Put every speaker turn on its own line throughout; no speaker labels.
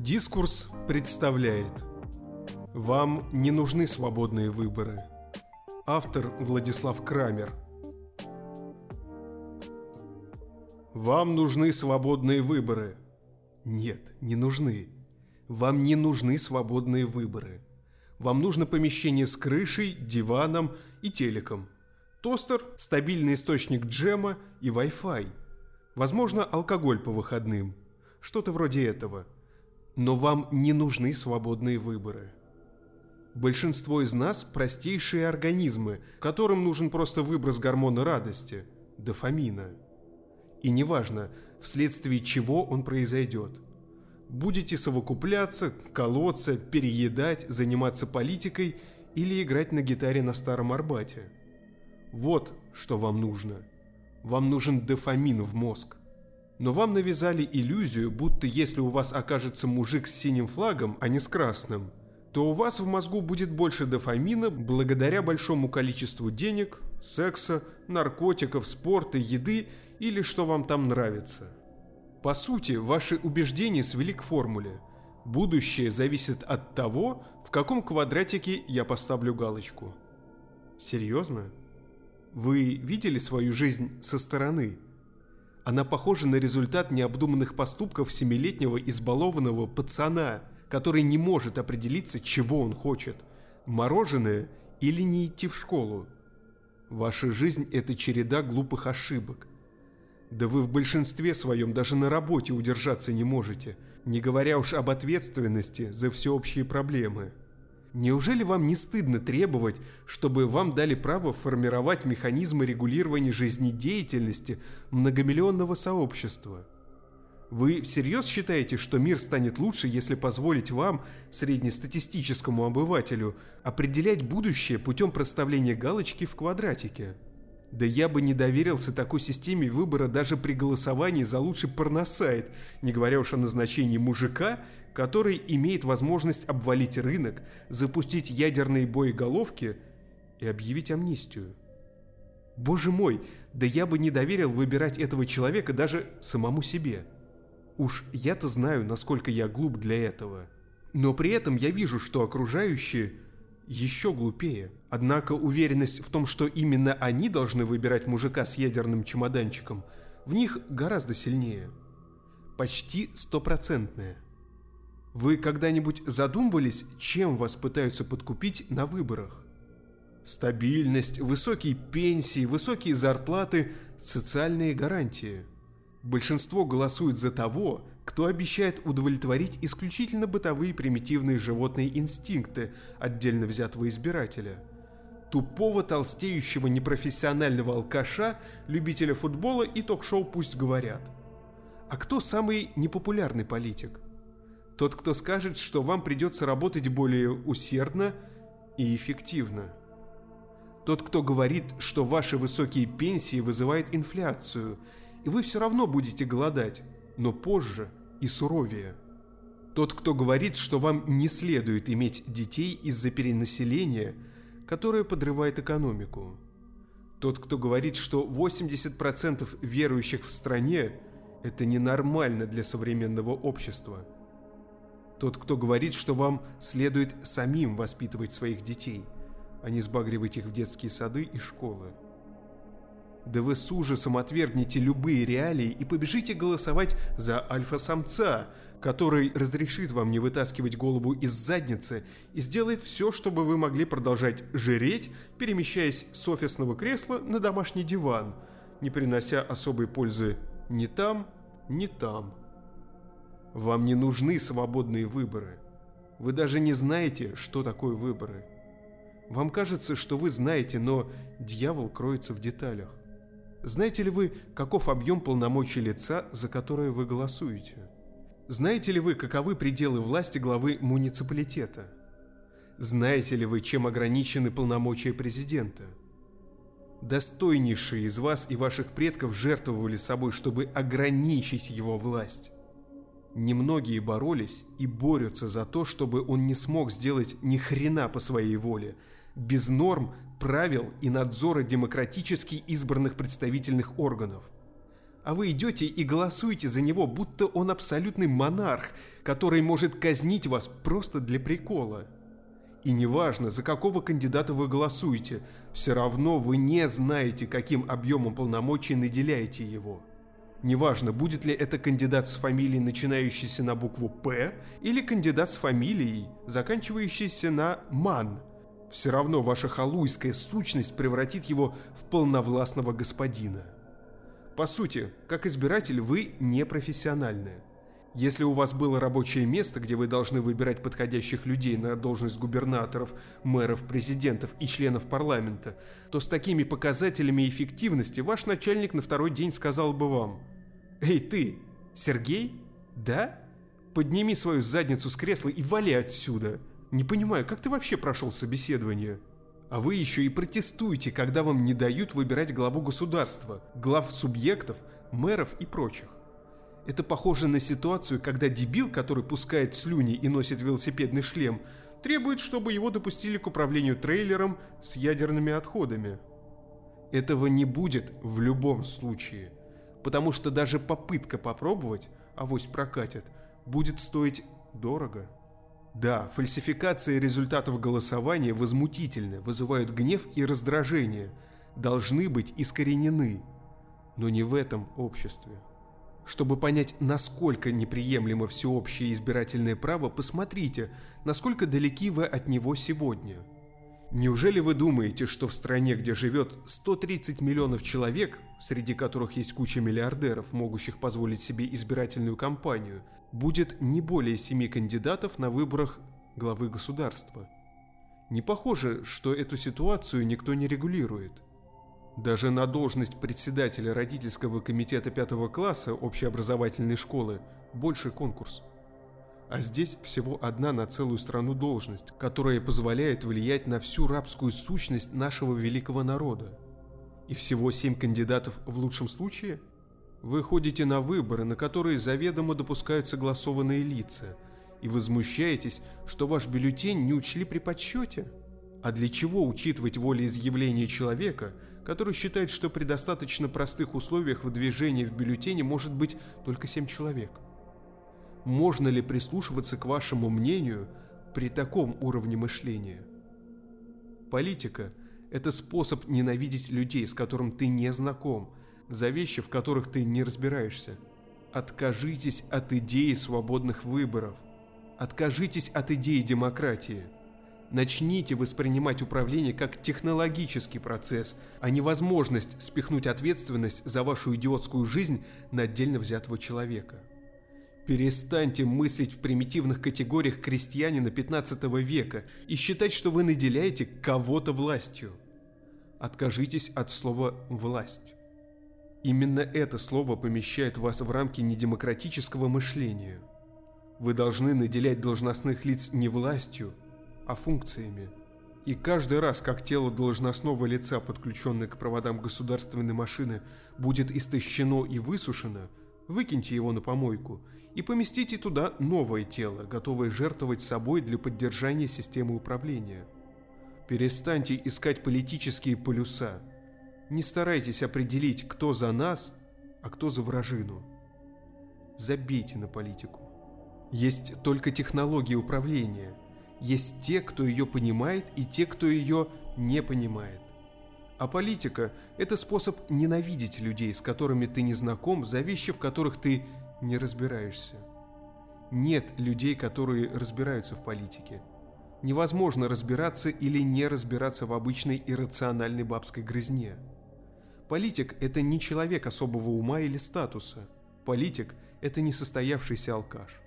Дискурс представляет. Вам не нужны свободные выборы. Автор Владислав Крамер. Вам нужны свободные выборы. Нет, не нужны. Вам не нужны свободные выборы. Вам нужно помещение с крышей, диваном и телеком. Тостер, стабильный источник джема и Wi-Fi Возможно, алкоголь по выходным. Что-то вроде этого – но вам не нужны свободные выборы. Большинство из нас – простейшие организмы, которым нужен просто выброс гормона радости – дофамина. И неважно, вследствие чего он произойдет. Будете совокупляться, колоться, переедать, заниматься политикой или играть на гитаре на Старом Арбате. Вот что вам нужно. Вам нужен дофамин в мозг. Но вам навязали иллюзию, будто если у вас окажется мужик с синим флагом, а не с красным, то у вас в мозгу будет больше дофамина благодаря большому количеству денег, секса, наркотиков, спорта, еды или что вам там нравится. По сути, ваши убеждения свели к формуле. Будущее зависит от того, в каком квадратике я поставлю галочку. Серьезно? Вы видели свою жизнь со стороны? Она похожа на результат необдуманных поступков семилетнего избалованного пацана, который не может определиться, чего он хочет – мороженое или не идти в школу. Ваша жизнь – это череда глупых ошибок. Да вы в большинстве своем даже на работе удержаться не можете, не говоря уж об ответственности за всеобщие проблемы – Неужели вам не стыдно требовать, чтобы вам дали право формировать механизмы регулирования жизнедеятельности многомиллионного сообщества? Вы всерьез считаете, что мир станет лучше, если позволить вам, среднестатистическому обывателю, определять будущее путем проставления галочки в квадратике? Да я бы не доверился такой системе выбора даже при голосовании за лучший порносайт, не говоря уж о назначении мужика, который имеет возможность обвалить рынок, запустить ядерные боеголовки и объявить амнистию. Боже мой, да я бы не доверил выбирать этого человека даже самому себе. Уж я-то знаю, насколько я глуп для этого. Но при этом я вижу, что окружающие – еще глупее. Однако уверенность в том, что именно они должны выбирать мужика с ядерным чемоданчиком, в них гораздо сильнее. Почти стопроцентная. Вы когда-нибудь задумывались, чем вас пытаются подкупить на выборах? Стабильность, высокие пенсии, высокие зарплаты, социальные гарантии. Большинство голосует за того, кто обещает удовлетворить исключительно бытовые примитивные животные инстинкты отдельно взятого избирателя. Тупого, толстеющего, непрофессионального алкаша, любителя футбола и ток-шоу пусть говорят. А кто самый непопулярный политик? Тот, кто скажет, что вам придется работать более усердно и эффективно. Тот, кто говорит, что ваши высокие пенсии вызывают инфляцию, и вы все равно будете голодать, но позже – и суровее. Тот, кто говорит, что вам не следует иметь детей из-за перенаселения, которое подрывает экономику. Тот, кто говорит, что 80% верующих в стране – это ненормально для современного общества. Тот, кто говорит, что вам следует самим воспитывать своих детей, а не сбагривать их в детские сады и школы. Да вы с ужасом отвергнете любые реалии и побежите голосовать за альфа-самца, который разрешит вам не вытаскивать голову из задницы и сделает все, чтобы вы могли продолжать жиреть, перемещаясь с офисного кресла на домашний диван, не принося особой пользы ни там, ни там. Вам не нужны свободные выборы. Вы даже не знаете, что такое выборы. Вам кажется, что вы знаете, но дьявол кроется в деталях. Знаете ли вы, каков объем полномочий лица, за которое вы голосуете? Знаете ли вы, каковы пределы власти главы муниципалитета? Знаете ли вы, чем ограничены полномочия президента? Достойнейшие из вас и ваших предков жертвовали собой, чтобы ограничить его власть. Немногие боролись и борются за то, чтобы он не смог сделать ни хрена по своей воле, без норм, правил и надзора демократически избранных представительных органов. А вы идете и голосуете за него, будто он абсолютный монарх, который может казнить вас просто для прикола. И неважно, за какого кандидата вы голосуете, все равно вы не знаете, каким объемом полномочий наделяете его. Неважно, будет ли это кандидат с фамилией, начинающейся на букву «П», или кандидат с фамилией, заканчивающейся на «Ман». Все равно ваша халуйская сущность превратит его в полновластного господина. По сути, как избиратель вы не профессиональны. Если у вас было рабочее место, где вы должны выбирать подходящих людей на должность губернаторов, мэров, президентов и членов парламента, то с такими показателями эффективности ваш начальник на второй день сказал бы вам «Эй ты, Сергей? Да? Подними свою задницу с кресла и вали отсюда. Не понимаю, как ты вообще прошел собеседование?» А вы еще и протестуете, когда вам не дают выбирать главу государства, глав субъектов, мэров и прочих. Это похоже на ситуацию, когда дебил, который пускает слюни и носит велосипедный шлем, требует, чтобы его допустили к управлению трейлером с ядерными отходами. Этого не будет в любом случае, потому что даже попытка попробовать, авось прокатит, будет стоить дорого. Да, фальсификации результатов голосования возмутительны, вызывают гнев и раздражение, должны быть искоренены, но не в этом обществе. Чтобы понять, насколько неприемлемо всеобщее избирательное право, посмотрите, насколько далеки вы от него сегодня. Неужели вы думаете, что в стране, где живет 130 миллионов человек, среди которых есть куча миллиардеров, могущих позволить себе избирательную кампанию, будет не более семи кандидатов на выборах главы государства? Не похоже, что эту ситуацию никто не регулирует – даже на должность председателя родительского комитета пятого класса общеобразовательной школы больше конкурс. А здесь всего одна на целую страну должность, которая позволяет влиять на всю рабскую сущность нашего великого народа. И всего семь кандидатов в лучшем случае? Вы ходите на выборы, на которые заведомо допускают согласованные лица, и возмущаетесь, что ваш бюллетень не учли при подсчете? А для чего учитывать волеизъявление человека, который считает, что при достаточно простых условиях выдвижения в бюллетене может быть только 7 человек? Можно ли прислушиваться к вашему мнению при таком уровне мышления? Политика – это способ ненавидеть людей, с которым ты не знаком, за вещи, в которых ты не разбираешься. Откажитесь от идеи свободных выборов. Откажитесь от идеи демократии – Начните воспринимать управление как технологический процесс, а не возможность спихнуть ответственность за вашу идиотскую жизнь на отдельно взятого человека. Перестаньте мыслить в примитивных категориях крестьянина 15 века и считать, что вы наделяете кого-то властью. Откажитесь от слова «власть». Именно это слово помещает вас в рамки недемократического мышления. Вы должны наделять должностных лиц не властью, а функциями. И каждый раз, как тело должностного лица, подключенное к проводам государственной машины, будет истощено и высушено, выкиньте его на помойку и поместите туда новое тело, готовое жертвовать собой для поддержания системы управления. Перестаньте искать политические полюса. Не старайтесь определить, кто за нас, а кто за вражину. Забейте на политику. Есть только технологии управления – есть те, кто ее понимает, и те, кто ее не понимает. А политика – это способ ненавидеть людей, с которыми ты не знаком, за вещи, в которых ты не разбираешься. Нет людей, которые разбираются в политике. Невозможно разбираться или не разбираться в обычной иррациональной бабской грызне. Политик – это не человек особого ума или статуса. Политик – это несостоявшийся алкаш.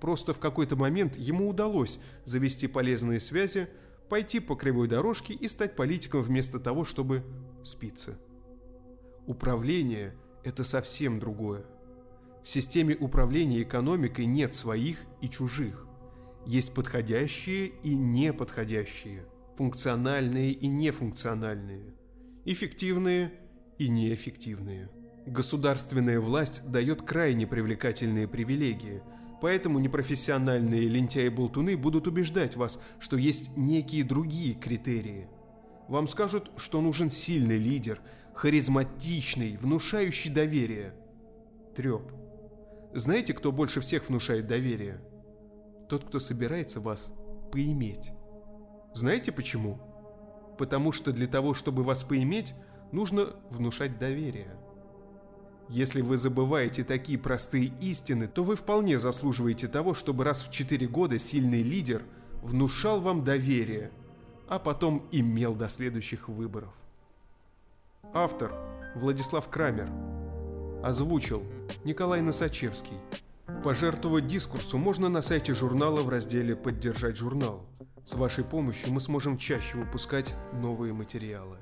Просто в какой-то момент ему удалось завести полезные связи, пойти по кривой дорожке и стать политиком вместо того, чтобы спиться. Управление – это совсем другое. В системе управления экономикой нет своих и чужих. Есть подходящие и неподходящие, функциональные и нефункциональные, эффективные и неэффективные. Государственная власть дает крайне привлекательные привилегии – Поэтому непрофессиональные лентяи-болтуны будут убеждать вас, что есть некие другие критерии. Вам скажут, что нужен сильный лидер, харизматичный, внушающий доверие. Треп. Знаете, кто больше всех внушает доверие? Тот, кто собирается вас поиметь. Знаете почему? Потому что для того, чтобы вас поиметь, нужно внушать доверие. Если вы забываете такие простые истины, то вы вполне заслуживаете того, чтобы раз в 4 года сильный лидер внушал вам доверие, а потом имел до следующих выборов. Автор Владислав Крамер. Озвучил Николай Носачевский. Пожертвовать дискурсу можно на сайте журнала в разделе «Поддержать журнал». С вашей помощью мы сможем чаще выпускать новые материалы.